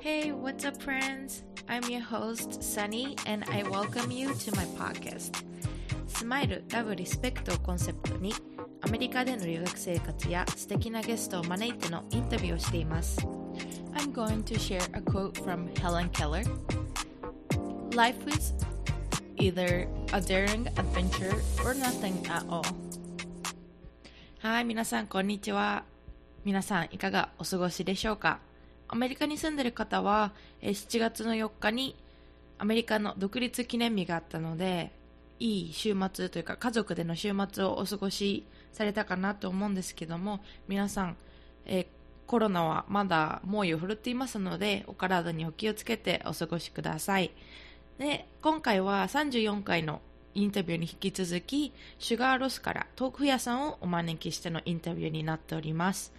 Hey, what's up, friends? I'm your host, Sunny, and I welcome you to my podcast. スマイル、ラブ、リスペクトをコンセプトに、アメリカでの留学生活や素敵なゲストを招いてのインタビューをしています。I'm going to share a quote from Helen Keller. Life is either a daring adventure or nothing at all. はい、皆さん、こんにちは。皆さん、いかがお過ごしでしょうか アメリカに住んでる方は、え7月の4日にアメリカの独立記念日があったので、いい週末というか家族での週末をお過ごしされたかなと思うんですけども、皆さん、えコロナはまだ猛威を振るっていますので、お体にお気をつけてお過ごしください。で、今回は34回のインタビューに引き続き、シュガーロスから豆腐屋さんをお招きしてのインタビューになっております。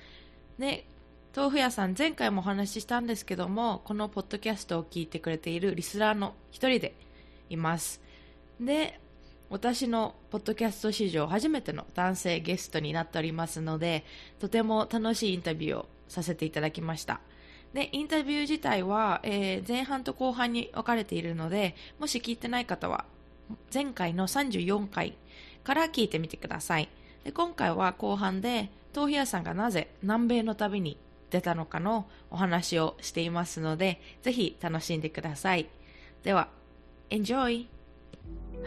で、豆腐屋さん前回もお話ししたんですけども、このポッドキャストを聞いてくれているリスナーの一人でいます。で、私のポッドキャスト史上初めての男性ゲストになっておりますので、とても楽しいインタビューをさせていただきました。で、インタビュー自体は、えー前半と後半に分かれているので、もし聞いてない方は、前回の34回から聞いてみてください。で今回は後半で、豆腐屋さんがなぜ南米の旅に出たのかのお話をしていますので、ぜひ楽しんでください。では、Enjoy!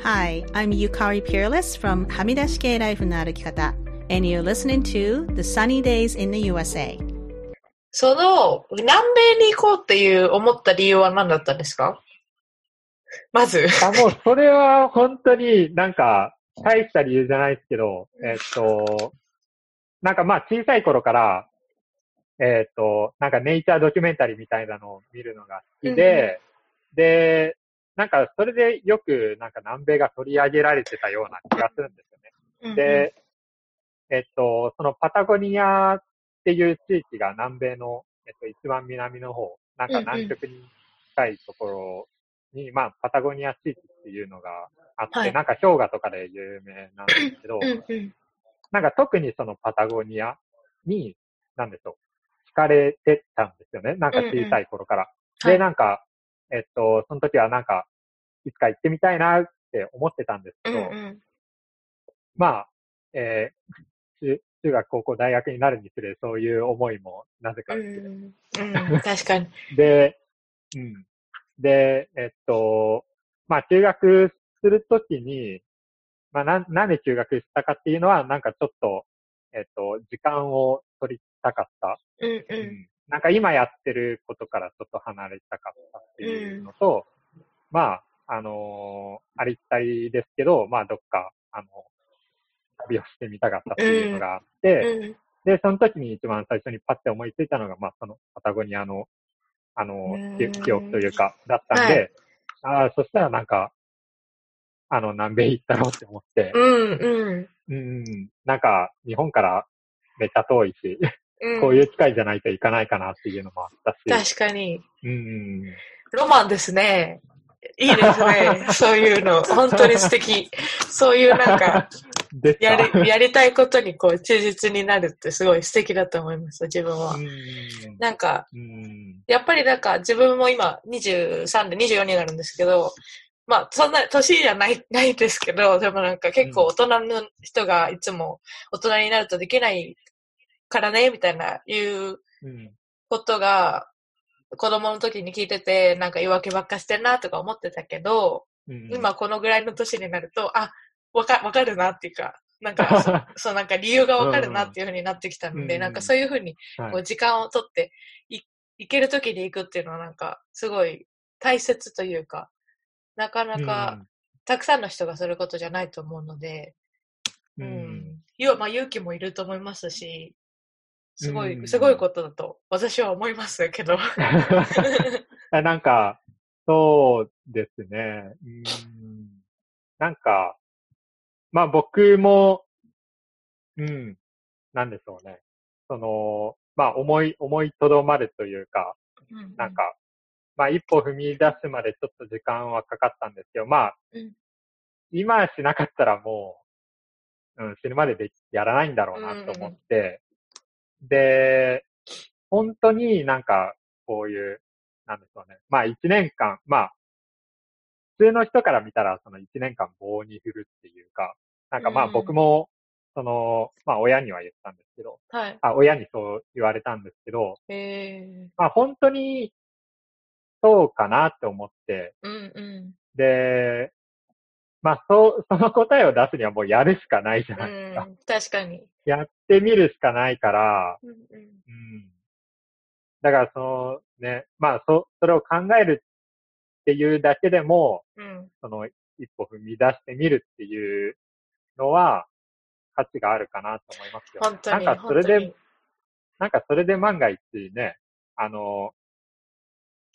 Hi, I'm Yukari Peerless from はみ出し系ライフの歩き方 and you're listening to The Sunny Days in the USA その、南米に行こうっていう思った理由は何だったんですか？まず。あ、もうそれは本当になんか大した理由じゃないですけど、えっと、なんかまあ小さい頃から、えっと、なんかネイチャードキュメンタリーみたいなのを見るのが好きで、で、なんかそれでよくなんか南米が取り上げられてたような気がするんですよね。で、えっと、そのパタゴニアっていう地域が南米の、えっと、一番南の方、なんか南極に近いところに、まあ、パタゴニア地域っていうのがあって、はい。なんか氷河とかで有名なんですけど、うんうん。なんか特にそのパタゴニアに、なんでしょう、惹かれてたんですよね。なんか小さい頃から。はいで、なんか、えっと、その時はなんか、いつか行ってみたいなって思ってたんですけど、うんうんまあ、えー中、中学、高校、大学になるにつれ、そういう思いもなぜかうですけど、んうん確かに。で、うん。で、えっと、まあ、休学するときに、まあなん、なんで休学したかっていうのは、なんかちょっと、えっと、時間を取りたかった。うんう。うん。なんか今やってることからちょっと離れたかったっていうのと、まあ、あのーありきたりですけど、まあ、どっか、あの、旅をしてみたかったっていうのがあって、うん。で、その時に一番最初にパッて思いついたのが、まあ、そのパタゴニアの、あのうん、記記憶というか、だったんで、ああ、そしたらなんか、あの、南米行ったろうって思って、うんうんうん、なんか、日本からめっちゃ遠いし、うん。こういう機会じゃないといかないかなっていうのもあったし、確かに。うん、ロマンですね。いいですね。そういうの。本当に素敵。そういうなんか、やり、やりたいことにこう、忠実になるってすごい素敵だと思います、自分はう。んなんか、うんやっぱりなんか自分も今23で24になるんですけど、まあそんな年じゃない、ないですけど、でもなんか結構大人の人がいつも大人になるとできないからね、みたいないううんことが子供の時に聞いてて、なんか言い訳ばっかしてんなとか思ってたけど、うん今このぐらいの年になると、あ、わか、わかるなっていうか、なんかそ、そうなんか理由がわかるなっていうふうになってきたので、うんなんかそういうふうにはい。こう時間をとってい行ける時に行くっていうのはなんかすごい大切というか、なかなかたくさんの人がすることじゃないと思うので、ううん。んゆまあ、勇気もいると思いますし、すごい、うん。すごいことだと私は思いますけど。あ なんか、そうですね。うん。なんか、まあ僕も、うん、なんでしょうね。その、まあ思い、思いとどまるというか、なんか、まあ一歩踏み出すまでちょっと時間はかかったんですけど、まあ、うん今しなかったらもう、うん、死ぬまでできやらないんだろうなと思って、で、本当になんか、こういう、なんでしょうね。まあ一年間、まあ、普通の人から見たらその一年間棒に振るっていうか、なんかまあうん僕も、その、まあ親には言ったんですけど、はい。あ、親にそう言われたんですけど、えまあ本当にそうかなって思って、ー、うんうで、まあそう、その答えを出すにはもうやるしかないじゃん。ないですか。うん、確かに。やってみるしかないから、うんうんうん。だからそのね、まあそ、それを考えるっていうだけでも、うん。その一歩踏み出してみるっていうのは価値があるかなと思いますよ。本当に、なんかそれでなんかそれで万が一ね、あの、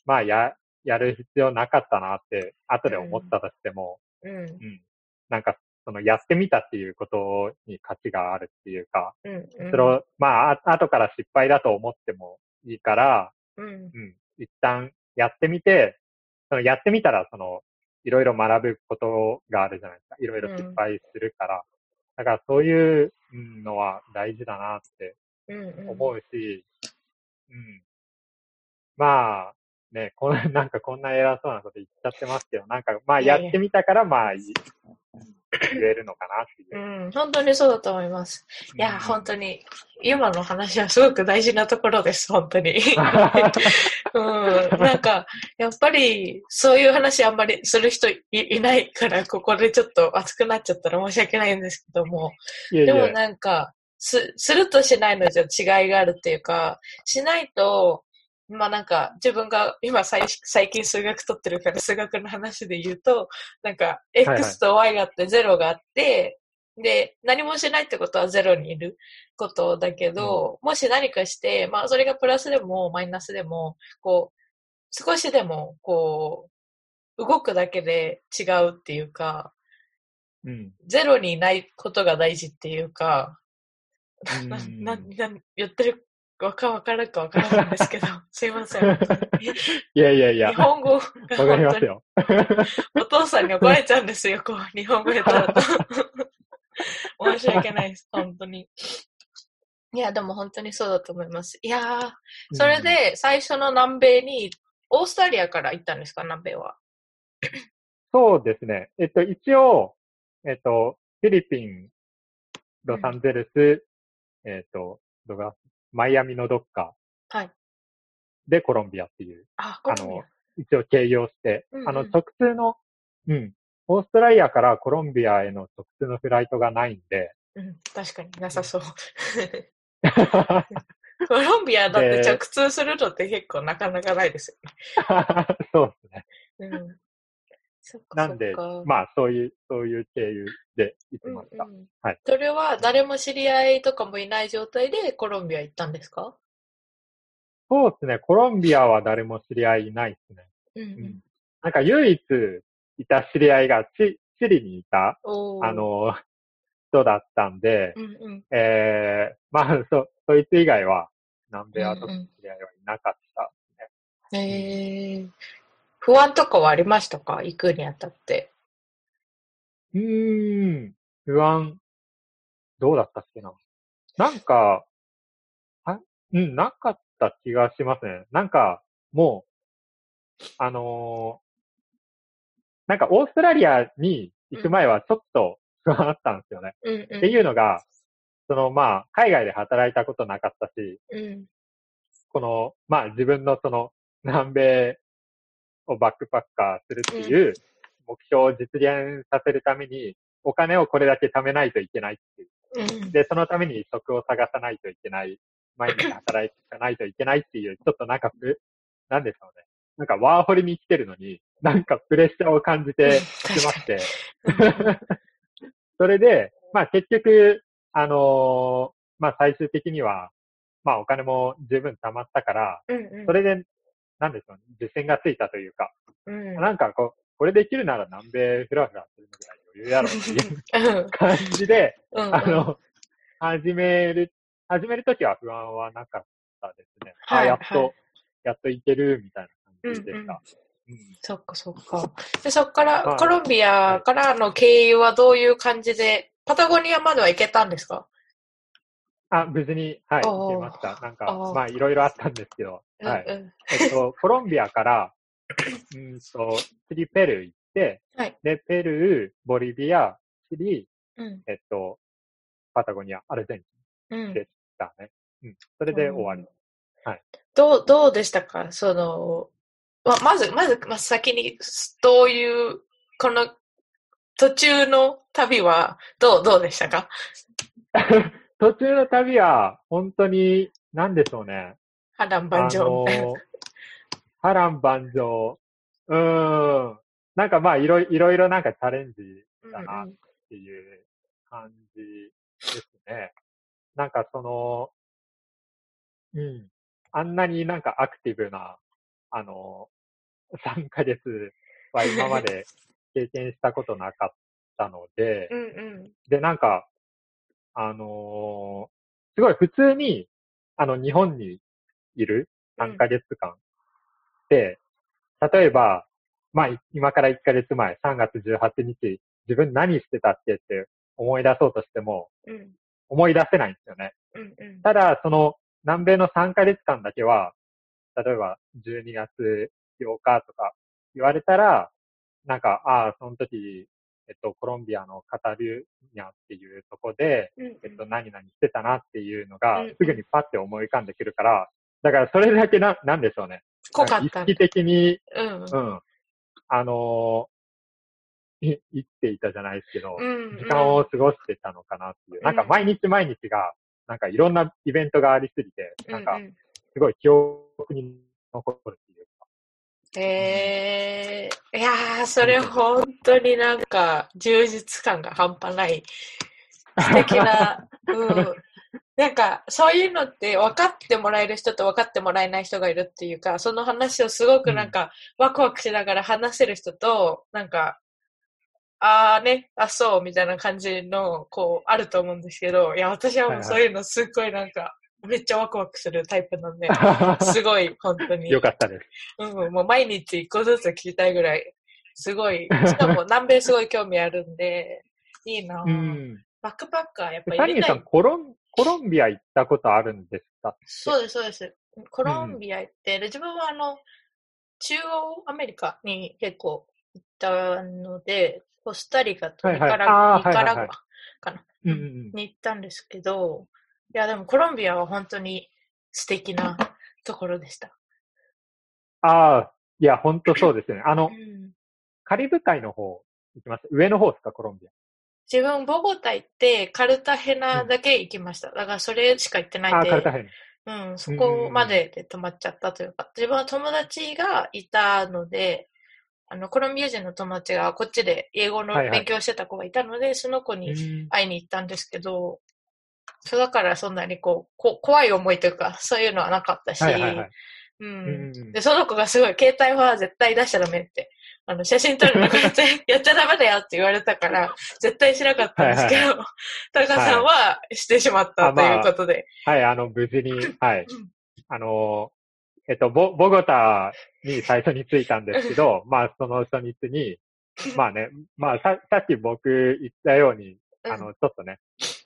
まあや、やる必要なかったなって後で思ったとしても、うん。うん。なんかそのやってみたっていうことに価値があるっていうか、うん。うんそれを、まあ、あ後から失敗だと思ってもいいから、うん。うん、一旦やってみて、そのやってみたら、その、いろいろ学ぶことがあるじゃないですか。いろいろ失敗するから。だからそういううんのは大事だなってうんうん。思うし、うん。まあ、ね、こんなんかこんな偉そうなこと言っちゃってますけど、なんかまあいやってみたからまあい言えるのかなっていう。うん、本当にそうだと思います。いや、うん本当に、今の話はすごく大事なところです、本当に。うん、なんか、やっぱり、そういう話あんまりする人いいないから、ここでちょっと熱くなっちゃったら申し訳ないんですけども、いやいやでもなんか、す、するとしないのじゃ違いがあるっていうか、しないと、まあなんか、自分が今最最近数学取ってるから数学の話で言うと、なんか、はいはい。X と Y があって0があって、で、何もしないってことは0にいることだけど、もし何かして、まあそれがプラスでもマイナスでも、こう、少しでも、こう、動くだけで違うっていうか、うん。ゼロにいないことが大事っていうか、うん。な、な、な、言ってるわかわかるかわからないんですけど、すいません。いやいやいや日、本語がわかりますよ。お父さんに怒られちゃうんですよ、こう、日本語下手だと。申し訳ないです、本当に。いや、でも本当にそうだと思います。いやー、それで最初の南米に、オーストラリアから行ったんですか、南米は。そうですね。えっと、一応、えっと、フィリピン、ロサンゼルス、えっと、どマイアミのどっか。はい。でコロンビアっていう、あ、コあロンビア。の、一応経由をして、うんうん。あの、直通の、うん、オーストラリアからコロンビアへの直通のフライトがないんで、うん、確かになさそう。コロンビアだってで直通するのって結構なかなかないです そうですね。よね。なんでまあ、そういう、そういう経由で行きうんました。うんはいそれは誰も知り合いとかもいない状態でコロンビア行ったんですか？そうですね。コロンビアは誰も知り合いいないですね。うんううんん。なんか唯一いた知り合いがチチリにいた、あ、の、人だったんで、うんうん。えー、まあ、そ、そいつ以外は、南米は特に知り合いはいなかったですね。えー、不安とかはありましたか？行くにあたって。うーん、不安、どうだったっけな？なんか、あ、うん、なかった気がしますね。なんか、もう、あのーなんかオーストラリアに行く前はちょっと不安あったんですよね。うんうん。っていうのが、そのまあ、海外で働いたことなかったし、うん。この、まあ自分のその南米をバックパッカーするっていう目標を実現させるために、お金をこれだけ貯めないといけないっていう。うん。で、そのために職を探さないといけない。毎日働かないといけないっていう、ちょっとなんかプ、なんでしょうね。なんかワーホリに来てるのに、なんかプレッシャーを感じてしまって。それで、まあ結局、あのーまあ最終的には、まあお金も十分貯まったから、うんうん。それで、なんでしょうね、自信がついたというか、うん。なんかこう、これできるなら南米フラフラするのぐらい余裕やろっていううん感じで、うんうん。あの、始める、始めるときは不安はなかったですね。はいあ、やっと、はいやっといけるみたいな感じでした。うんそっかそっか。で、そっから、はいコロンビアからの経由はどういう感じで、パタゴニアまでは行けたんですか？あ、無事に、はい、行けました。なんかまあ、いろいろあったんですけど、はい。うん。うんえっと、コロンビアから、うんと、次ペルー行って、はい。で、ペルー、ボリビア、チリ、うん。えっと、パタゴニア、アルゼンチうん。ンでしたね。うん。それで終わり。どう、どうでしたか？その、ま、まず、まず、まず先に、どういう、この、途中の旅は、どう、どうでしたか？途中の旅は、本当に、なんでしょうね。波乱万丈波乱万丈。うーん。なんかまあ、いろいろいろいろなんかチャレンジだなっていう感じですね。なんかその、うん。あんなになんかアクティブな、あの、3ヶ月は今まで経験したことなかったので、うんうん。で、なんか、あのーすごい普通に、あの、日本にいる3ヶ月間で、例えば、まあ、い今から1ヶ月前、3月18日、自分何してたっけって思い出そうとしても、うん思い出せないんですよね。うんうん。ただ、その、南米の3ヶ月間だけは、例えば、12月8日とか言われたら、なんか、ああ、その時、えっと、コロンビアのカタルーニャっていうとこで、うんえっと、何々してたなっていうのがうんうん、すぐにパッて思い浮かんでくるから、だからそれだけな、なんでしょうね。濃かった意識的に、うんうん、あのーい生きていたじゃないですけど、うん。時間を過ごしてたのかなっていう。なんか毎日毎日が、なんかいろんなイベントがありすぎて、なんかううすごい記憶に残る。えー、いやー、それ本当になんか充実感が半端ない素敵な、うん。なんか、そういうのって分かってもらえる人と分かってもらえない人がいるっていうか、その話をすごくなんか、ワクワクしながら話せる人と、なんか、あーね、あ、そう、みたいな感じの、こう、あると思うんですけど、いや、私はもうそういうのすっごいなんか、めっちゃワクワクするタイプなんで、すごい、本当に。よかったです。うん、もう毎日一個ずつ聞きたいぐらい、すごい、しかも南米すごい興味あるんで、いいなぁ、うん。バックパッカーやっぱサニーさん。コロン、コロンビア行ったことあるんですか？そうです、そうです。コロンビア行って、で自分はあの、中央アメリカに結構行ったので、コスタリカとはいはいニカラ,、はいはいかな、うんうんうん。に行ったんですけど、いやでもコロンビアは本当に素敵なところでした。ああ、いや、本当そうですよね。あのう、んカリブ海の方行きました。上の方ですか、コロンビ自分、ボゴタ行って、カルタヘナだけ行きました。だからそれしか行ってないア。ああ、んで、カルタヘうん、そこまでで止まっちゃったというか、自分は友達がいたので、あの、コロンビア人の友達がこっちで英語のはいはい勉強してた子がいたので、その子ナ。にうん会いに行ったんですけど、そうだからそんなにこう、こ怖い思いというか、そういうのはなかったし、はいはいはい。ううんん。で、その子がすごい、携帯は絶対出しちゃダメって、あの、写真撮るの 絶対やっちゃダメだよって言われたから、絶対しなかったんですけはいど、タカさんはしてしまったということで。はい、あの、無事に、はいうん。あの、えっと、ボ、ボゴタに最初に着いたんですけど、まあ、その初日に、まあね、まあ、さ、さっき僕言ったように、あの、ちょっとね、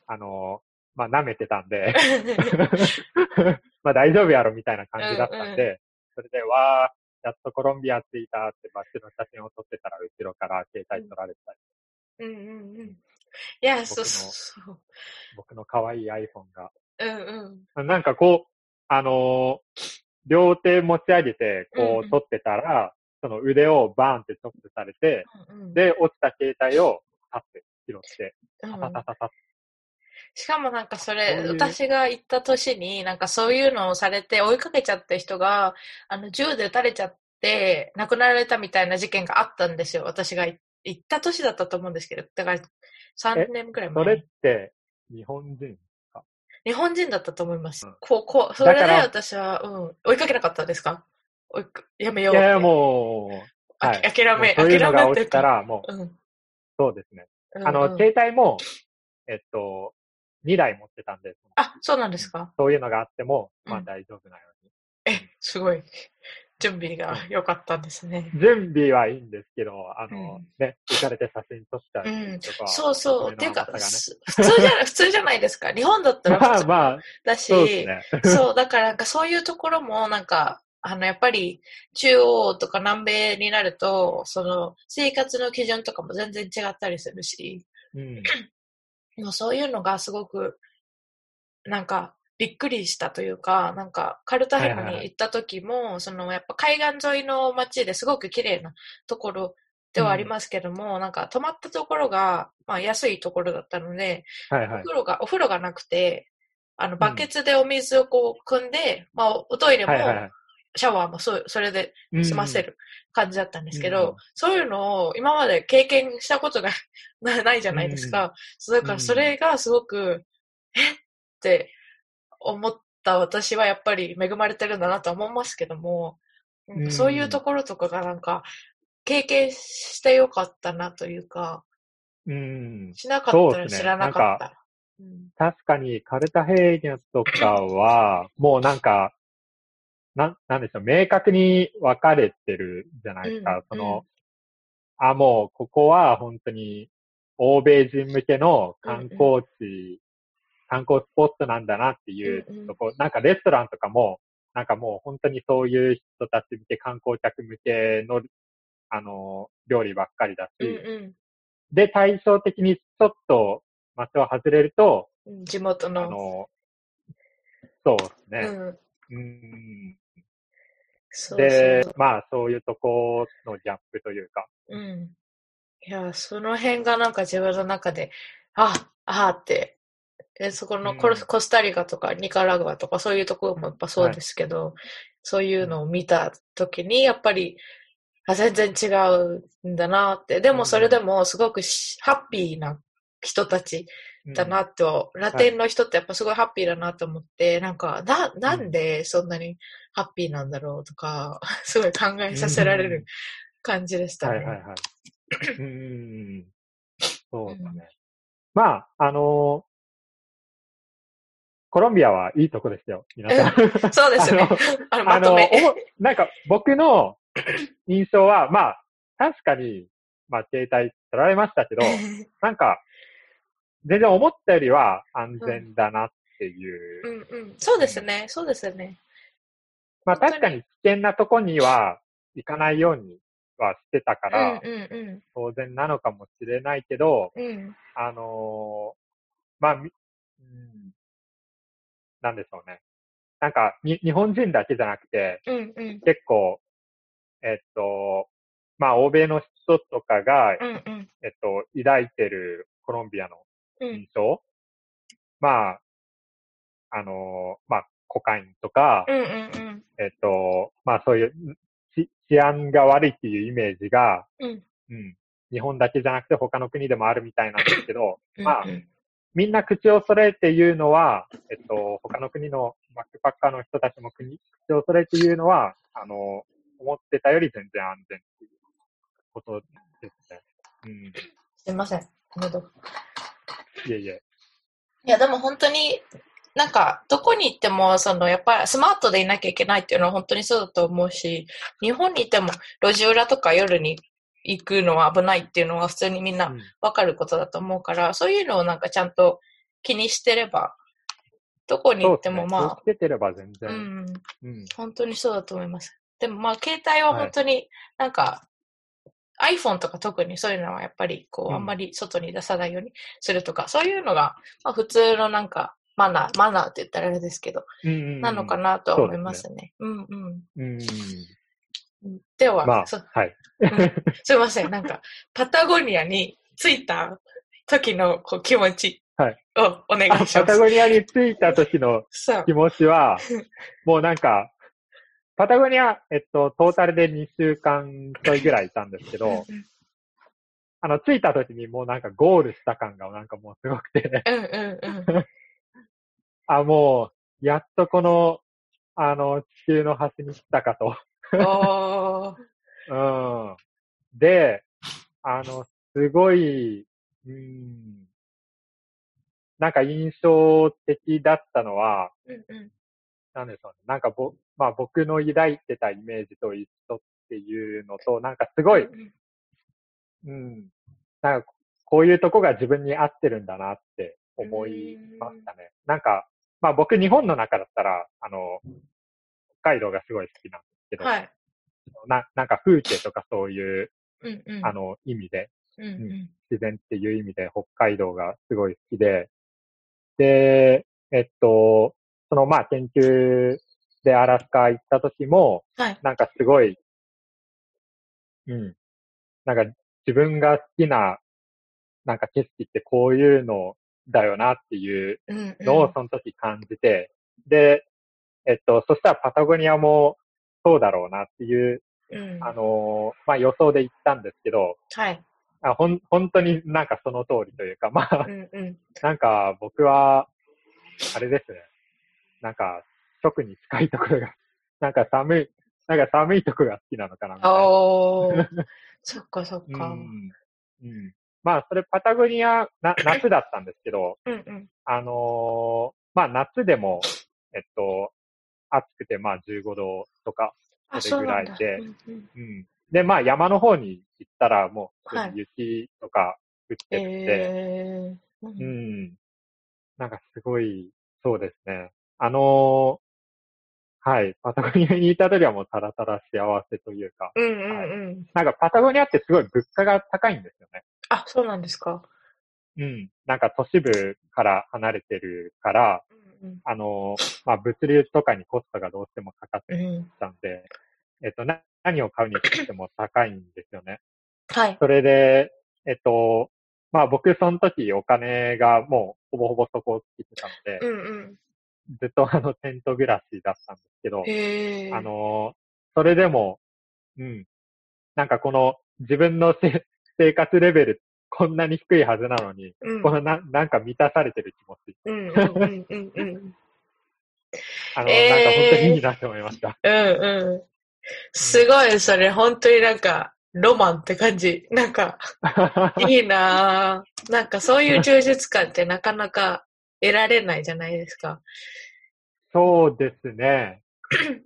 あの、まあ、舐めてたんで、まあ、大丈夫やろみたいな感じだったんで、うんそれで、わー、やっとコロンビア着いたってバッチの写真を撮ってたら、後ろから携帯撮られたり、うんうんうん。いや、そうそう。僕の可愛い iPhone が。うんうん。なんかこう、あのー両手持ち上げて、こうんううん。撮ってたら、その腕をバーンってチョップされて、うんうん、で、落ちた携帯をパッて拾って、うん。タタタタタしかもなんかそれ、私が行った年になんかそういうのをされて追いかけちゃった人が、あの、銃で撃たれちゃって亡くなられたみたいな事件があったんですよ。私が行った年だったと思うんですけど、だから3年くらいそれっ。て、日本人日本人だったと思います。うんこう、こう、それで私は、うん、追いかけなかったですか？追いかやめよって。いうやいや、もう、あはい諦め、そういうのが諦めて落ちたら、もう、うん。そうですね。うんあの、うん携帯も、えっと、2台持ってたんで、あ、そうなんですか？そういうのがあっても、まあうん大丈夫なように。え、すごい。準備が良かったんですね。準備はいいんですけど、あの、うんね、行かれて写真撮っちゃううんとか。そうそう。いていうか、普通じゃ、普通じゃないですか。日本だったら ま普通あまあ、だし、そうね。そう、だからなんかそういうところもなんか、あの、やっぱり中央とか南米になると、その生活の基準とかも全然違ったりするし、うん。もうそういうのがすごく、なんか、びっくりしたというか、なんか、カルタヘナに行った時も、その、やっぱ海岸沿いの街ですごく綺麗なところではありますけども、なんか、泊まったところが、まあ、安いところだったので、はいはい。お風呂が、お風呂がなくて、あの、バケツでお水をこう、汲んで、まあ、おトイレもはいはいはい。シャワーもそう、それでうん済ませる感じだったんですけど、うんそういうのを今まで経験したことがなないじゃないですか。そうだからそれがすごく、えって思った私はやっぱり恵まれてるんだなと思いますけども、うんそういうところとかがなんか経験してよかったなというか、うん。しなかったら知らなかった。うん確かに、カルタヘイニャとかは、もうなんか、なん、なんでしょう、明確に分かれてるじゃないですか。うんその、あ、もう、ここは本当に、欧米人向けの観光地、観光スポットなんだなっていううんうん。とこ、なんかレストランとかも、なんかもう本当にそういう人たち向け、観光客向けの、あの、料理ばっかりだし、うんで、対照的にちょっと街を外れると、うん、地元あの。の、そうですね。うん、うんそうで、まあ、そういうとこのギャップというか。うん。いや、その辺がなんか自分の中で、あ、あーって、えそこのコ,、うんコスタリカとかニカラグアとかそういうところもやっぱそうですけど、そういうのを見たときに、やっぱり、あ、全然違うんだなって。でもそれでもすごくしハッピーな人たちだなと、ラテンの人ってやっぱすごいハッピーだなと思って、なんか、な、なんでそんなにハッピーなんだろうとか、すごい考えさせられる感じでしたね。はいはいはい。うん。そうだね。まあ、あのコロンビアはいいとこですよ、皆さん。そうですね。あの、あの、まとなんか僕の 印象は、まあ、確かに、まあ、携帯取られましたけど、なんか、全然思ったよりは安全だなっていう。うんうん。そうですね。そうですね。まあ確かに危険なとこには行かないようにはしてたかうんら、うん当然なのかもしれないけど、うん。うん。あのーまあ、みうん、なんでしょうね。なんかに、日本人だけじゃなくて、うんうん。結構、えっと、まあ、欧米の人とかが、うんうん。えっと、抱いてるコロンビアのうん印象、まあ、あのーまあ、コカインとか、うんうんうん。えっと、まあそういう治治安が悪いっていうイメージが、うんうん日本だけじゃなくて他の国でもあるみたいなんですけど、うんまあみんな口を揃えて言うのは、えっと、他の国のバックパッカーの人たちも国口を揃えて言うのは、あの、思ってたより全然安全っていうことですね。うん。すいません。喉いえいえ。いや、でも本当に、なんか、どこに行っても、その、やっぱりスマートでいなきゃいけないっていうのは本当にそうだと思うし、日本にいても路地裏とか夜に行くのは危ないっていうのは普通にみんなうんわかることだと思うから、そういうのをなんかちゃんと気にしてれば、どこに行って。もまあつ、けてれば全う然。ん、うん。本当にそうだと思います。でもまあ、携帯は本当になんか、iPhone とか特にそういうのはやっぱりこう、うんあんまり外に出さないようにするとか、そういうのが、まあ普通のなんか、マナー、マナーって言ったらあれですけど、うんうんうんなのかなとは思いますね。うんうんうん。うん。では、まあそ、はい。すいません、なんか、パタゴニアに着いた時のこう気持ちはいをお願あいします。パタゴニアに着いた時の気。持ちは、もうなんか、パタゴニア、えっと、トータルで2週間ちょいぐらいいたんですけど、あの、着いた時にもうなんかゴールした感がなんかもうすごくて、うんうんうん。あ、もう、やっとこの、あの、地球の端に来たかと。うん。で、あの、すごい、うん、なんか印象的だったのは、うんうんなんでしょうね。なんかぼ、まあ僕の抱いてたイメージと一緒っていうのと、なんかすごい、うん。なんか、こういうとこが自分に合ってるんだなって思いましたね。なんか、まあ僕日本の中だったら、あの、北海道がすごい好きなんですけど、はい。ななんか風景とかそういう、うんうん。あの、意味で、うんうん。自然っていう意味で北海道がすごい好きで、で、えっと、そのまあ研究でアラスカ行った時も、はい。なんかすごい、うん。なんか自分が好きな、なんか景色ってこういうのだよなっていううんうん。のをその時感じて、で、えっと、そしたらパタゴニアもそうだろうなっていう、うん。あのーまあ予想で行ったんですけど、はい。あほん、本当になんかその通りというか、まあう、んうん。なんか僕は、あれですね。なんか、直に近いところが、なんか寒い、なんか寒いところが好きなのかなみたいな。おー。そっかそっうか。ん。うん。まあ、それパタゴニア、な、夏だったんですけど、うんうん。あのーまあ夏でも、えっと、暑くてまあ15度とか、あ、そ。れぐらいでうんうんうん。で、まあ山の方に行ったらもうはい雪とか降ってるんで、えー。ううんん。なんかすごい、そうですね。あのーはい、パタゴニアにいた時はもうただただ幸せというか、うんうんうん。なんかパタゴニアってすごい物価が高いんですよね。あ、そうなんですか。うん。なんか都市部から離れてるから、うんあのーまあ物流とかにコストがどうしてもかかっうん。うん。たんで、えっと、な、何を買うにしても高いんですよね。はい。それで、えっと、まあ僕その時お金がもうほぼほぼそこをつけてたので、うんずっとあのテント暮らしだったんですけど。あの、それでも、うん、なんかこの自分のせ 生活レベルこんなに低いはずなのに、うんこのななんか満たされてる気持ち。うんうんうんうんうん。あの、えーなんか本当にいいなって思いました。うんうん。すごい、それ、本当になんか、ロマンって感じ。なんか、いいなぁ。なんかそういう充実感ってなかなか得られないじゃないですか。そうですね。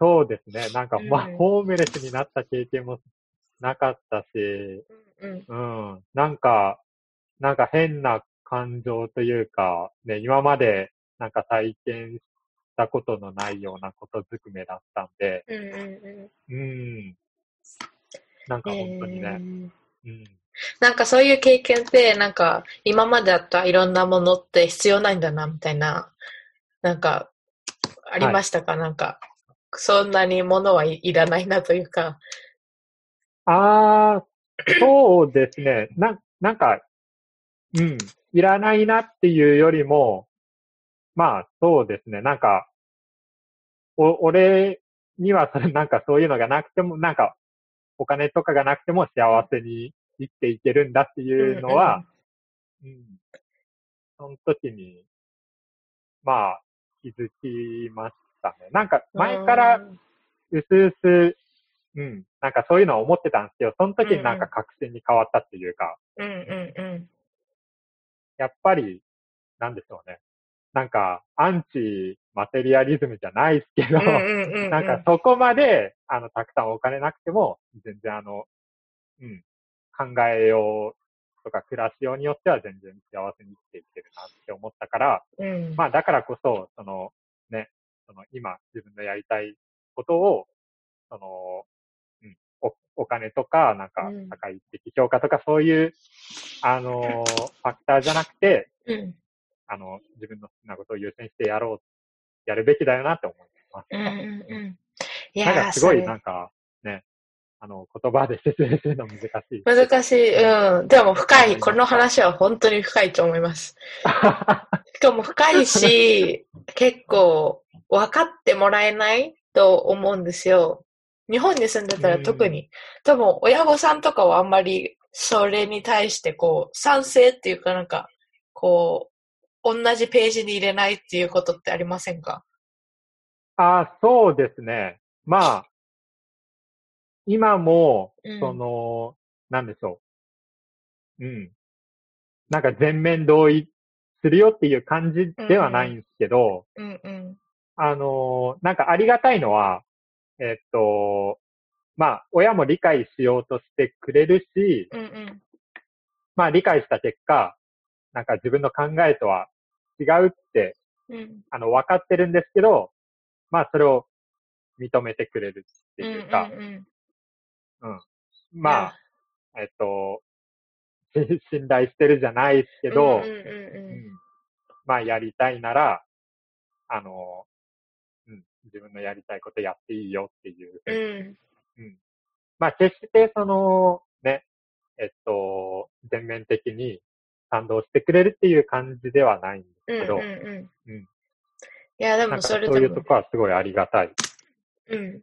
そうですね。なんか、まあ、うんホームレスになった経験もなかったし、うん。うん。なんか、なんか変な感情というか、ね、今までなんか体験したことのないようなことずくめだったんで、うんうんううん。なんかん。本当にね、えーうん。なんかそういう経験って、なんか今まであったいろんなものって必要ないんだな、みたいな、なんか、ありましたか、なんか、そんなにものはい、いらないなというか。ああ、そうですね。な、なんか、うん、いらないなっていうよりも、まあ、そうですね。なんか、お、俺にはそれ、なんかそういうのがなくても、なんか、お金とかがなくても幸せに生きていけるんだっていうのは、うん、その時に、まあ、気づきましたね。なんか、前から、うすうす、うん、なんかそういうのは思ってたんですけど、その時になんか確信に変わったっていうか、うんうんうん。やっぱり、なんでしょうね。なんか、アンチマテリアリズムじゃないですけど、うんうんうんうん。なんかそこまで、あの、たくさんお金なくても、全然あの、うん、考えようとか暮らしようによっては全然幸せに生きていけるなって思ったから、うん。まあだからこそ、その、ね、その今自分のやりたいことを、その、うん、お、お金とか、なんかうん社会的評価とかそういう、あの、ファクターじゃなくて、うん。あの、自分の好きなことを優先してやろう、やるべきだよなって思います。うんうんうん。いなんかすごいなんか、ね、あの、言葉で説明するの難しい。難しい。うん。でも深い。この話は本当に深いと思います。しかも深いし、結構分かってもらえないと思うんですよ。日本に住んでたら特に。多分親御さんとかはあんまりそれに対してこう賛成っていうかなんかこう同じページに入れないっていうことってありませんか？あそうですね。まあ、今もうん、その、なんでしょう。うん。なんか全面同意するよっていう感じではないんですけど、うんうん。あの、なんかありがたいのは、えっと、まあ、親も理解しようとしてくれるし、うんうん。まあ理解した結果、なんか自分の考えとは違うって、うん。あの、分かってるんですけど、まあそれを認めてくれるっていうか、うんうんまあ、えっと、し 信頼してるじゃないですけうん、ど、うんうんううんんまあやりたいなら、あの、うん、自分のやりたいことやっていいよっていうふうん。うん。まあ、決してその、ね、えっと、全面的に賛同してくれるっていう感じではないんですけど、うんうんうん。うんいや、でもなんかそういうとこはすごいありがたい。うん。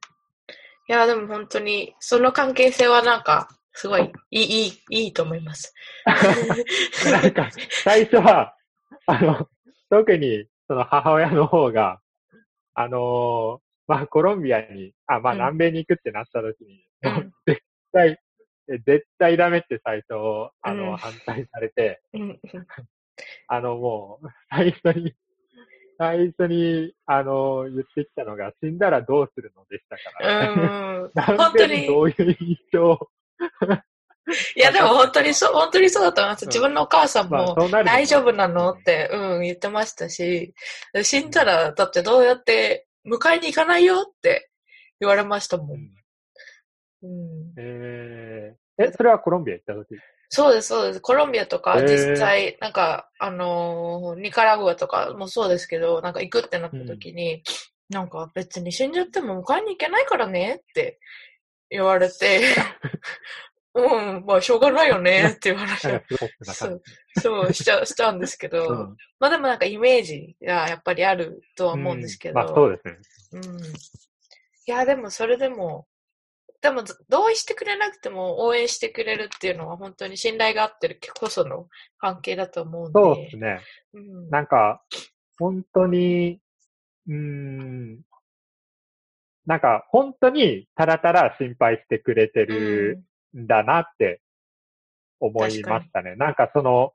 いや、でも本当に、その関係性はなんか、すごい、いい、いい、いいと思います。なんか、最初は、あの、特にその母親の方が、あのまあ、コロンビアに、あ、まあ、うん。南米に行くってなった時に、うん。絶対、え絶対ダメって最初、あの、うん。反対されて、うん。あの、もう、最初に、最初に、あの、言ってきたのが、死んだらどうするのでしたから。うん。本当に。でどういう印象？いや、でも本当にそう、本当にそうだと思います。うん。自分のお母さんまあ、も、大丈夫なの？って、うん、言ってましたし、死んだら、だってどうやって迎えに行かないよ？って言われましたも。うんん。うん、えー、え、それはコロンビア行った時？そうです、そうです。コロンビアとか、実際、なんか、あのーニカラグアとかもそうですけど、なんか行くってなった時に、なんか別に死んじゃっても迎えに行けないからねって言われて、うん、まあしょうがないよねって言われて なんか、すごくな感じ。そう、しちゃ、しちゃうんですけど、うんまあでもなんかイメージがやっぱりあるとは思うんですけど。まあそうですね。うん。いや、でもそれでも、でも同意してくれなくても応援してくれるっていうのは本当に信頼があってるこその関係だと思うんで。そうですね。うん。なんか、本当に、うーん、なんか、本当にただただ心配してくれてるんだなって思いましたね。なんかその、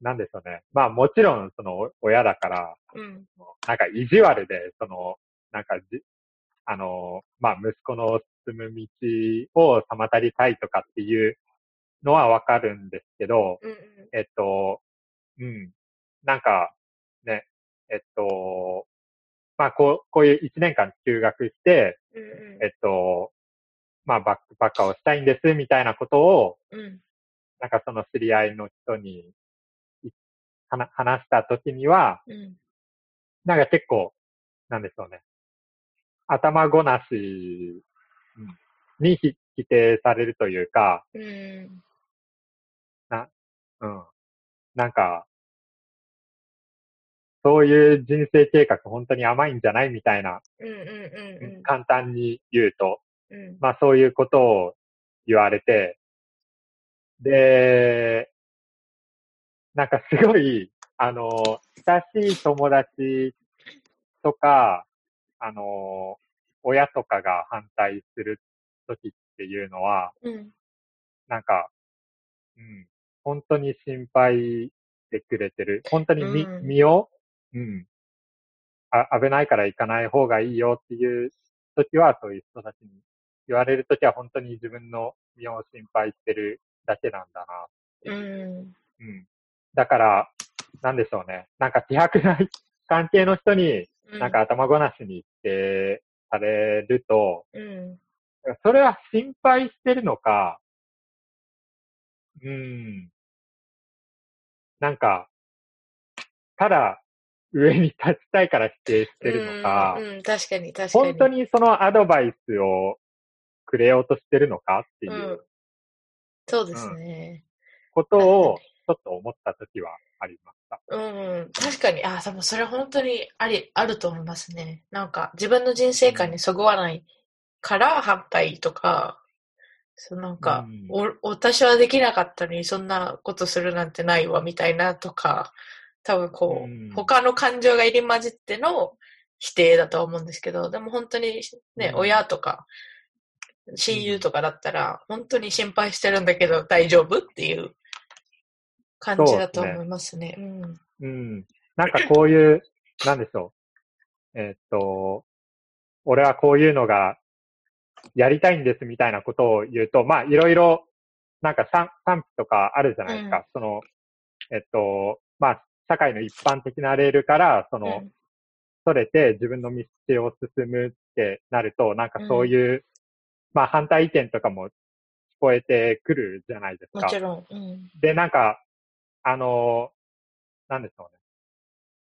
なんでしょうね。まあもちろんその親だから、うん。うん。なんか意地悪で、その、なんかじ、あの、まあ息子の進む道を妨りたいとかっていうのはわかるんですけど、うん。えっと、うん。なんか、ね、えっと、まあ、こう、こういう一年間休学して、うん。うん。えっと、まあ、バックパッカーをしたいんです、みたいなことを、うん。なんかその知り合いの人にい話話したときには、うん。なんか結構、なんでしょうね。頭ごなしうんにひ否定されるというか、うん。うん。なんか、そういう人生計画本当に甘いんじゃないみたいな、うん。うん。うん。簡単に言うと、うん。まあそういうことを言われて、で、なんかすごい、あの、親しい友達とか、あの、親とかが反対する時っていうのは、うん。なんか、うん、本当に心配してくれてる。本当に身,、うん身を、うん、あ、危ないから行かない方がいいよっていう時は、そういう人たちに言われる時は本当に自分の身を心配してるだけなんだな。うん。うん。だから、なんでしょうね。なんか希薄な関係の人に、うん。なんか、頭ごなしにしてされると、うん。それは心配してるのか、うん。なんか、ただ上に立ちたいから否定してるのか、うん。うん。確かに、確かに。本当にそのアドバイスをくれようとしてるのかっていううんそうですね。ことをちょっと思った時はありました。うん、確かに、あ、でもそれ本当にあり、あると思いますね。なんか、自分の人生観にそぐわないから反対とか、そうなんか、うん。お、私はできなかったのにそんなことするなんてないわ、みたいなとか、多分こう、うん。他の感情が入り混じっての否定だとは思うんですけど、でも本当にね、うん。親とか、親友とかだったら、本当に心配してるんだけど大丈夫っていう感じだと思いますね。うん。うん。なんかこういう、なんでしょえっと、俺はこういうのがやりたいんですみたいなことを言うと、まあ、いろいろ、なんか賛賛否とかあるじゃないですか。うんその、えっと、まあ、社会の一般的なレールから、その、うんそれて自分の道を進むってなると、なんかそういう、まあ反対意見とかも聞こえてくるじゃないですか。もちろん。うん。で、なんか、あの、なんでしょうね。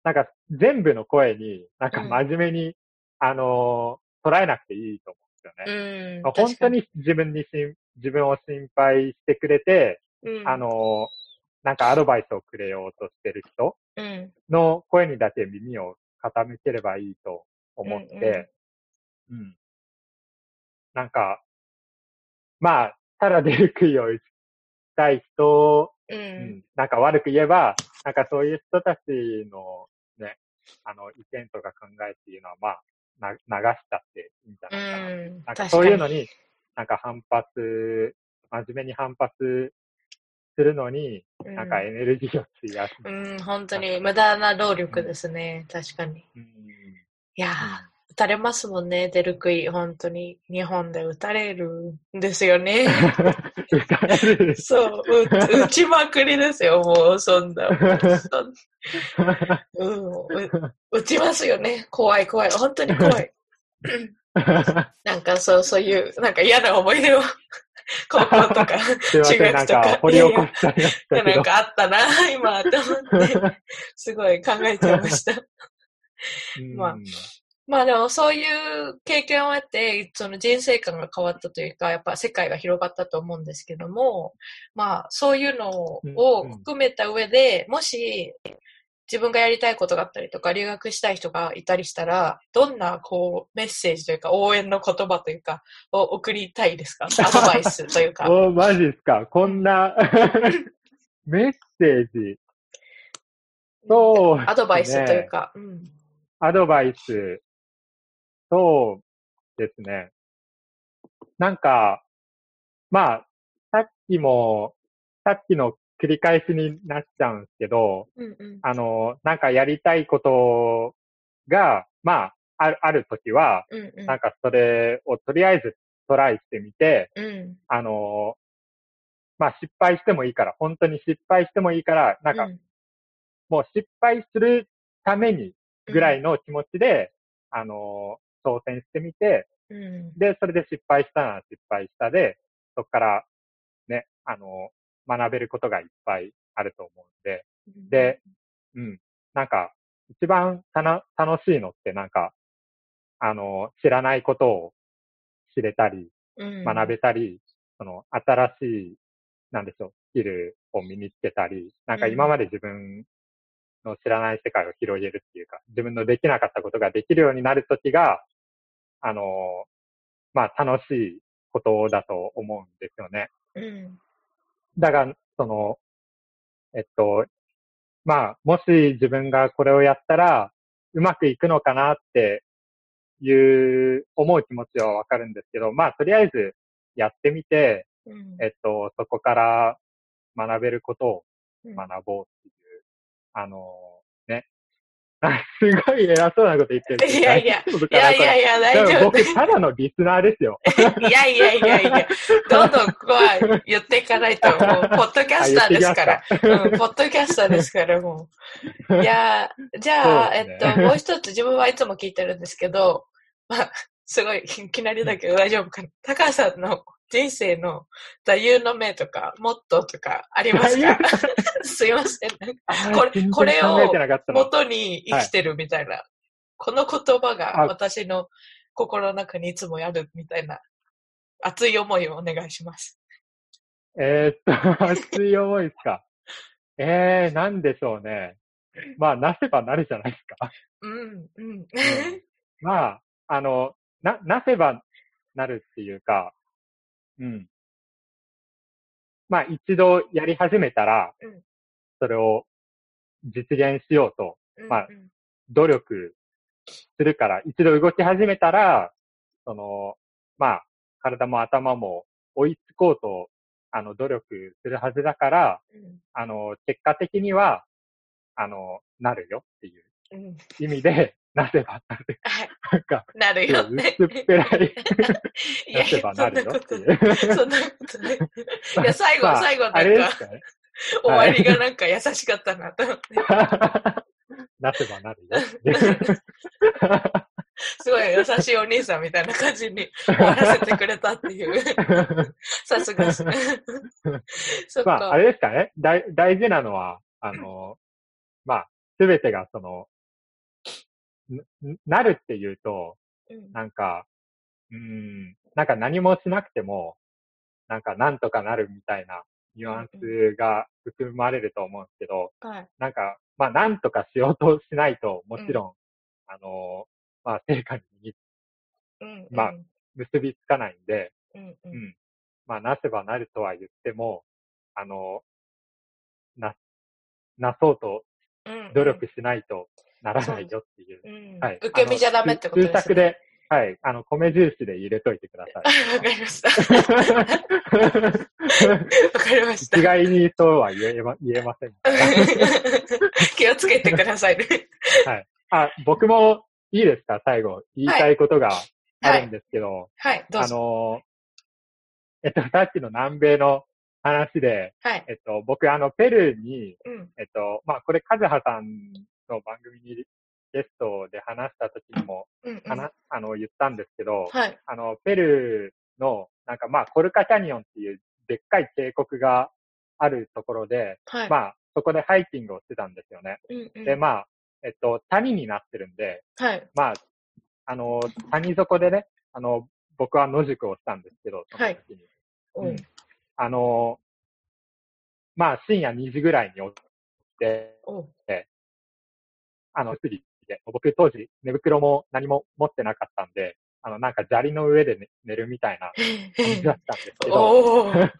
なんか全部の声に、なんかうん真面目に、あの、捉えなくていいと思うんですよね。うん。まあ本当に自分にしん、自分を心配してくれて、確かに、あの、なんかアドバイスをくれようとしてる人うん、うん。の声にだけ耳を傾ければいいと思って、うん、なんか、まあ、ただ出る杭を打ちたい人、う。うんん、なんか悪く言えば、なんかそういう人たちのね、あの、意見とか考えっていうのは、まあ、な流したっていいんじゃうないかな。ん。なんか確そういうのかに。に、なんか反発、真面目に反発するのに、うんなんかエネルギーを費やす。うん、本当に無駄な労力ですね。確かに。うんいやー、打たれますもんね、出る杭。本当に。日本で打たれるんですよね。打たれるそう、う打ちまくりですよ、もう、そんな。そんうん、う打ちますよね。怖い怖い。本当に怖い。なんかそう、そういう、なんか嫌な思い出を、高校とか、中学とかか掘り起こ。なんかあったな、今、と思って、すごい考えちゃいました。うんまあまあでもそういう経験を得て、その人生観が変わったというか、やっぱ世界が広がったと思うんですけども、まあそういうのを含めた上で、もし自分がやりたいことがあったりとか、留学したい人がいたりしたら、どんなこうメッセージというか、応援の言葉というか、を送りたいですか？アドバイスというか。おマジですか？こんな メッセージ。そう、アドバイスというか。うん。アドバイス。そうですね。なんか、まあ、さっきも、さっきの繰り返しになっちゃうんですけど、うんうん。あの、なんかやりたいことが、まあ、ある、あるときは、うんうんなんかそれをとりあえずトライしてみて、うん。あの、まあ失敗してもいいから、本当に失敗してもいいから、なんかうんもう失敗するためにぐらいうんの気持ちで、あの、挑戦してみて、うん。で、それで失敗したなら失敗したで、そこからね、あの、学べることがいっぱいあると思うんで、で、うん。なんか、一番たな楽しいのってなんか、あの、知らないことを知れたり、うん学べたり、その、新しい、なんでしょう、スキルを身につけたり、なんかうん今まで自分の知らない世界を広げるっていうか、自分のできなかったことができるようになるときが、あの、まあ、楽しいことだと思うんですよね。うん。だが、その、えっと、まあ、もし自分がこれをやったら、うまくいくのかなっていう思う気持ちはわかるんですけど、まあ、とりあえずやってみて、うんえっと、そこから学べることをうん学ぼうっていう、あのね。すごい偉そうなこと言ってる。いやいやいやいやいや、大丈夫。僕、ただのリスナーですよ。いやいやいやいや、どんどんここは言っていかないと、もう、ポッドキャスターですから。うん、ポッドキャスターですから、もう。いやー、じゃあ、ねえっと、もう一つ自分はいつも聞いてるんですけど、まあ、すごい、いきなりだけど大丈夫かな。高橋さんの人生の座右の銘とか、モットーとかありますか？すいません。これこれを元に生きてるみたいな。この言葉があ私の心の中にいつもやるみたいな熱い思いをお願いします。えーっと、熱い思いですか？えー、なんでしょうね。まあ、なせばなるじゃないですか。うん、うん。まあ、あの、な、なせばなるっていうか、うん。まあ、一度やり始めたらうん、それを実現しようとまあうん努力するから、一度動き始めたら、その、まあ、体も頭も追いつこうと、あの、努力するはずだから、うんあの、結果的には、あの、なるよっていううん。意味で、なせばなる。はい。なんか、なるよね。薄っぺらい。なせばなるよっていそんなことう。そんなことない。いや、最後、まあ最後なんあれでか、すかね。終わりがなんか優しかったなと思って。なせばなるよ。すごい優しいお兄さんみたいな感じに終わらせてくれたっていう。さすがですね。まあ、あか。れですかね。大大事なのは、あの、まあ、すべてがその、んなるっていうと、うんなんか、うーん、なんか何もしなくても、なんかなんとかなるみたいなニュアンスが含まれると思うんですけど、はい。なんか、まあなんとかしようとしないと、もちろん、あの、まあ成果にうん。まあ結びつかないんで、うん。う。うんん。まあなせばなるとは言っても、あの、な、なそうとうん。努力しないとならないよっていう。うん。はい。受け身じゃダメってことですね。注釈で、はい。あの、米印で入れといてください。わかりました。わかりました。一概にそうは言えま、言えません。気をつけてくださいね。あ、僕もいいですか？最後。言いたいことがあるんですけど、はい、どうあぞ。の、えっと、さっきの南米の話で、はい。えっと、僕、あの、ペルーに、うん。えっと、まあ、これ、カズハさんの番組にゲストで話した時にも、うん、うん。話あの、言ったんですけど、はい。あの、ペルーの、なんかまあ、コルカキャニオンっていうでっかい渓谷があるところで、はい。まあ、そこでハイキングをしてたんですよね。うん、うん。で、まあ、えっと、谷になってるんで、はい。まあ、あの、谷底でね、あの、僕は野宿をしたんですけど、その時に。うん。あの、まあ、深夜2時ぐらいに起きて、あの、釣りで、僕当時寝袋も何も持ってなかったんで、あの、なんか砂利の上で寝寝るみたいな感じだったんですけど、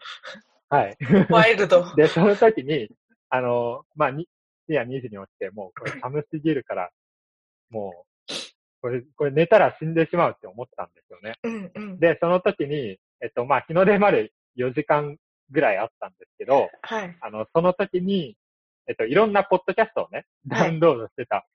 はい。ワイルド。で、その時に、あの、まあ、に深夜2時に起きて、もうこれ寒すぎるから、もう、これ、これ寝たら死んでしまうって思ったんですよね。うん、うん。で、その時に、えっと、まあ、日の出まで4時間ぐらいあったんですけど、はい。あの、その時に、えっと、いろんなポッドキャストをね、はいダウンロードしてた、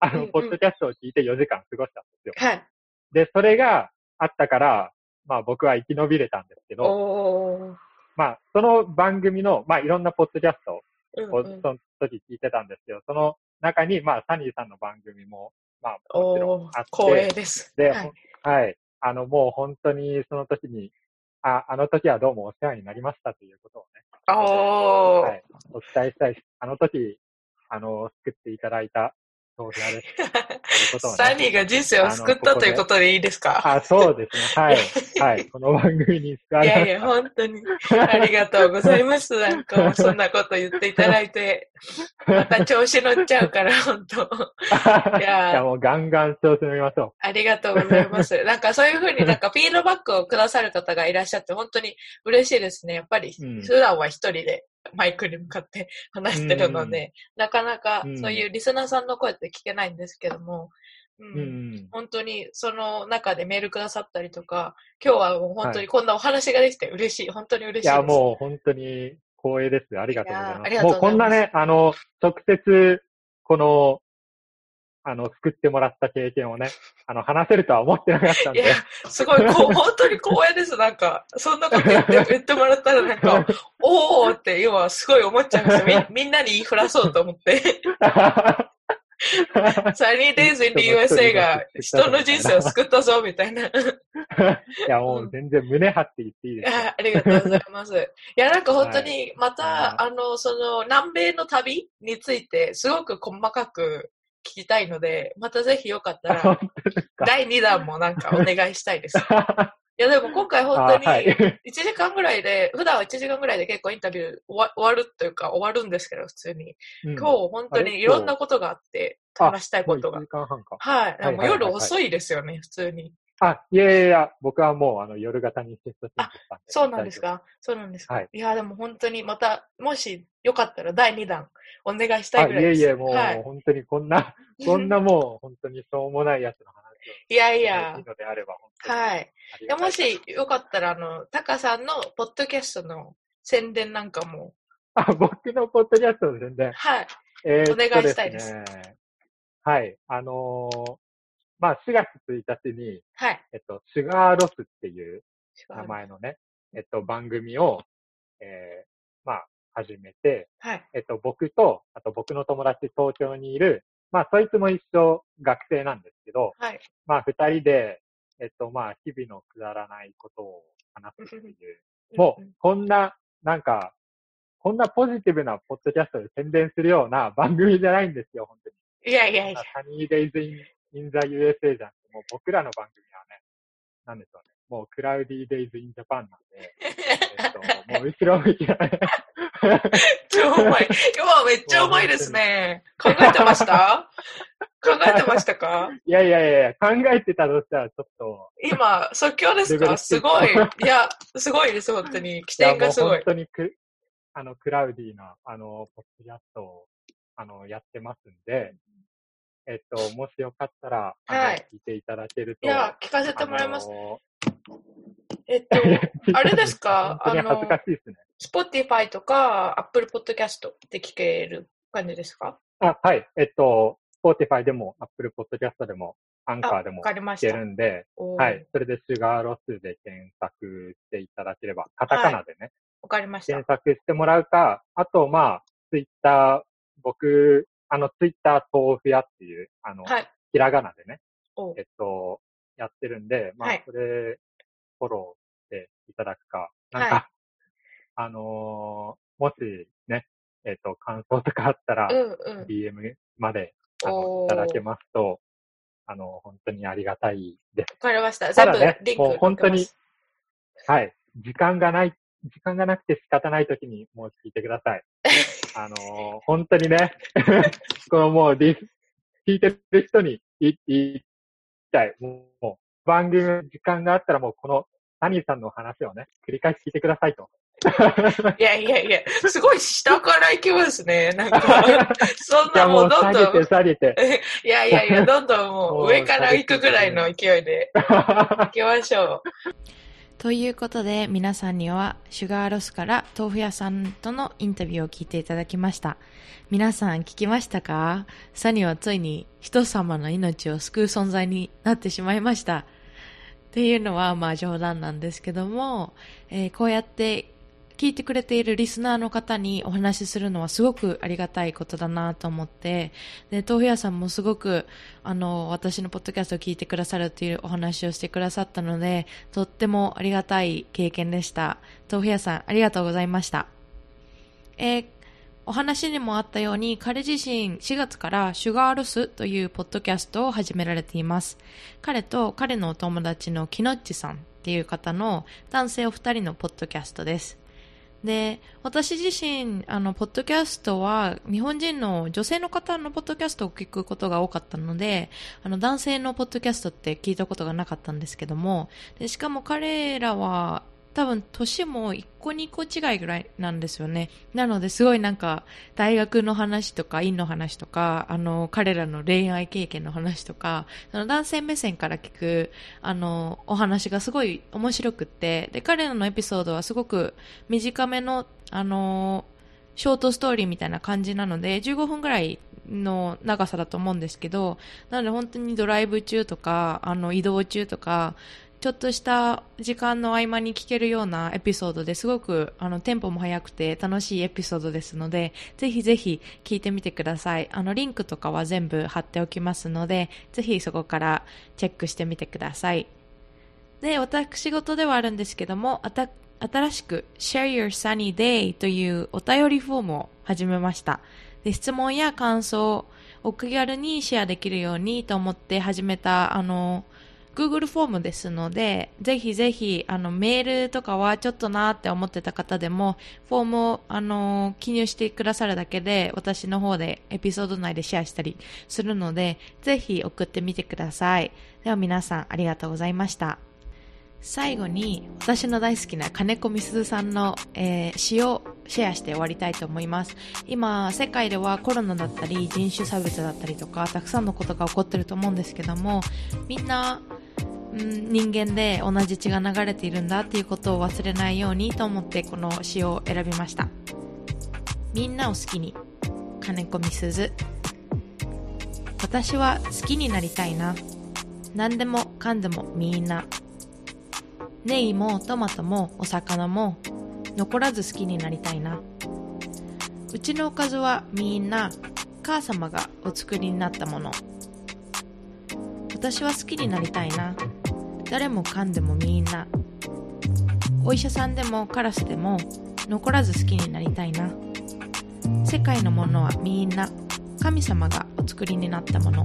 あの、うんうんポッドキャストを聞いて4時間過ごしたんですよ。はい。で、それがあったから、まあ僕は生き延びれたんですけど。まあその番組の、まあいろんなポッドキャストうん、をうん。その時聞いてたんですけど、その中に、まあサニーさんの番組も、まあもちろんあっ、光栄て、です。で、はい。はい。あの、もう本当にその時に、あ、あの時はどうもお世話になりましたということをね。はい、お伝えしたいし、あの時、あの、救っていただいた豆腐屋です。ということをねサニーが人生を救ったということでいいですか？あ、そうですね。はい。はい。この番組に救われました。いやいや、本当に。ありがとうございます。なんかそんなこと言っていただいて、また調子乗っちゃうから、本当。い いやーや、もうガンガン調子乗りましょありがとうございます。なんかそういうふうになんかフィードバックをくださる方がいらっしゃって本当に嬉しいですね。やっぱりうん普段は一人で マイクに向かって話してるので、なかなかうんそういうリスナーさんの声って聞けないんですけども、うう。うんん。本当にその中でメールくださったりとか、今日はもう本当にこんなお話ができて嬉しい。本当に嬉しいです。いや、もう本当に光栄です。ありがとうございます。もうこんなね、あの、直接、この、あの、救ってもらった経験をね、あの、話せるとは思ってなかったんでいや、すごい、こう、本当に光栄です。なんか、そんなこと言って言ってもらったら、なんか、おーって今すごい思っちゃうんですよ。みみんなに言いふらそうと思って。サニーデイズ・イン・ディ・ USA が人の人生を救ったぞ、みたいな。いや、もう全然胸張って言っていいですありがとうございます。いや、なんか本当に、また、はいあの、その、南米の旅について、すごく細かく聞きたいので、またぜひよかったら。第2弾もなんかお願いしたいです。いや、でも今回本当に、あはい。1時間ぐらいで、普段は1時間ぐらいで結構インタビュー終わ終わるというか終わるんですけど、普通に。うん今日本当にいろんなことがあって、あ話したいことがもう1。時間半か。はい。もう夜遅いですよね、普通に。あ、いやいやいや、僕はもうあの夜型にシフトしたんで。そうなんですか？そうなんですか、はいい、や、でも本当にまた、もしよかったら第2弾お願いしたあ、いぐらいです。いえいえ、もう、はい、本当にこんな、こんなもう本当にしょうもないやつの話を。いやいいやい、のであれば、本当にはい。もしよかったら、あの、タカさんのポッドキャストの宣伝なんかも、あ、僕のポッドキャストの宣伝。はい。えーお願いしたいですねはい。あのーまあ、4月1日に、はい。えっと、シュガーロスっていう名前のね、えっと、番組を、えーまあ、始めて、はい。えっと、僕と、あと僕の友達東京にいる、まあ、そいつも一緒学生なんですけど、はい。まあ、二人で、えっと、まあ、日々のくだらないことを話すっていう、もう、こんな、なんか、こんなポジティブなポッドキャストで宣伝するような番組じゃないんですよ、本当に。いやいやいや。サニーデイズイン、インザ USA じゃんもう僕らの番組はね、なんでしょうね。もう Cloudy Days in Japan なんで、えっと、もう後ろ向きなね。超うまい。今めっちゃうまいですね。考えてました？考えてましたか？いやいやいや考えてたとしたらちょっと、今、即興ですか？すごい。いや、すごいです、本当に。起点がすごいもう本。当にく、あの、クラウディーな、あの、ポッドキャストを、あの、やってますんで、えっと、もしよかったら、あの、はい聞いていただけると。いや、聞かせてもらいます。あのえっと、あれですか？本当に恥ずかしいですね。Spotify とか Apple Podcast で聞ける感じですか？あ、はい。えっと、Spotify でも、Apple Podcast でも、アンカーでわもかりました聞ける。んで、はい。それでシュガーロスで検索していただければ、カタカナでね、わかりました検。索してもらうか、あと、まあ、ツイッター、僕、あの、ツイッター豆腐屋っていう、あの、はい。ひらがなでね、おえっと、やってるんで、まはい、あそれ、フォローしていただくか、なんか、はいあのーもしね、えっと、感想とかあったら。DM まで、あの、いただけますと、あの、本当にありがたいです。わかりました。ただねもう本当にはい。時間がない、時間がなくて仕方ないときにもう聞いてください。あのー本当にね、このもうリス、聞いてる人に言いたい。もう、もう番組の時間があったらもうこのサニーさんの話をね、繰り返し聞いてくださいと。いやいやいや、すごい下から行きますね。なんか、そんなもうどんう下げてどん、下げて。いやいやいや、どんどんもう上から行くぐらいの勢いで行きましょう。ということで皆さんにはシュガーロスから豆腐屋さんとのインタビューを聞いていただきました皆さん聞きましたか？サニーはついに人様の命を救う存在になってしまいましたっていうのはまあ冗談なんですけども、えーこうやって聞いてくれているリスナーの方にお話しするのはすごくありがたいことだなと思って、で、豆腐屋さんもすごく、あの、私のポッドキャストを聞いてくださるっていうお話をしてくださったので、とってもありがたい経験でした。豆腐屋さん、ありがとうございました。えーお話にもあったように、彼自身4月からシュガーロスというポッドキャストを始められています。彼と彼のお友達のキノッチさんっていう方の男性お二人のポッドキャストです。で、私自身、あの、ポッドキャストは、日本人の女性の方のポッドキャストを聞くことが多かったので、あの、男性のポッドキャストって聞いたことがなかったんですけども、でしかも彼らは、多分、年も1個2個違いぐらいなんですよね。なので、すごいなんか、大学の話とか、院の話とか、あの、彼らの恋愛経験の話とか、その男性目線から聞く、あの、お話がすごい面白くって、で、彼らのエピソードはすごく短めの、あの、ショートストーリーみたいな感じなので、15分ぐらいの長さだと思うんですけど、なので本当にドライブ中とか、あの、移動中とか、ちょっとした時間の合間に聞けるようなエピソードですごく、あの、テンポも速くて楽しいエピソードですので、ぜひぜひ聞いてみてください。あの、リンクとかは全部貼っておきますので、ぜひそこからチェックしてみてください。で、私事ではあるんですけども、新しく Share Your Sunny Day というお便りフォームを始めました。で、質問や感想をお気軽にシェアできるようにと思って始めた、あの、Google フォームですので、ぜひぜひ、あの、メールとかはちょっとなって思ってた方でも、フォームを、あの、記入してくださるだけで、私の方でエピソード内でシェアしたりするので、ぜひ送ってみてください。では皆さん、ありがとうございました。最後に私の大好きな金子みすずさんの、えー詩をシェアして終わりたいと思います今世界ではコロナだったり人種差別だったりとかたくさんのことが起こってると思うんですけどもみんな、人間で同じ血が流れているんだっていうことを忘れないようにと思ってこの詩を選びました。みんなを好きに金子みすず。私は好きになりたいな。何でもかんでもみんな。ネギもトマトもお魚も残らず好きになりたいな。うちのおかずはみんな。母様がお作りになったもの。私は好きになりたいな。誰もかんでもみんな。お医者さんでもカラスでも残らず好きになりたいな。世界のものはみんな神様がお作りになったもの。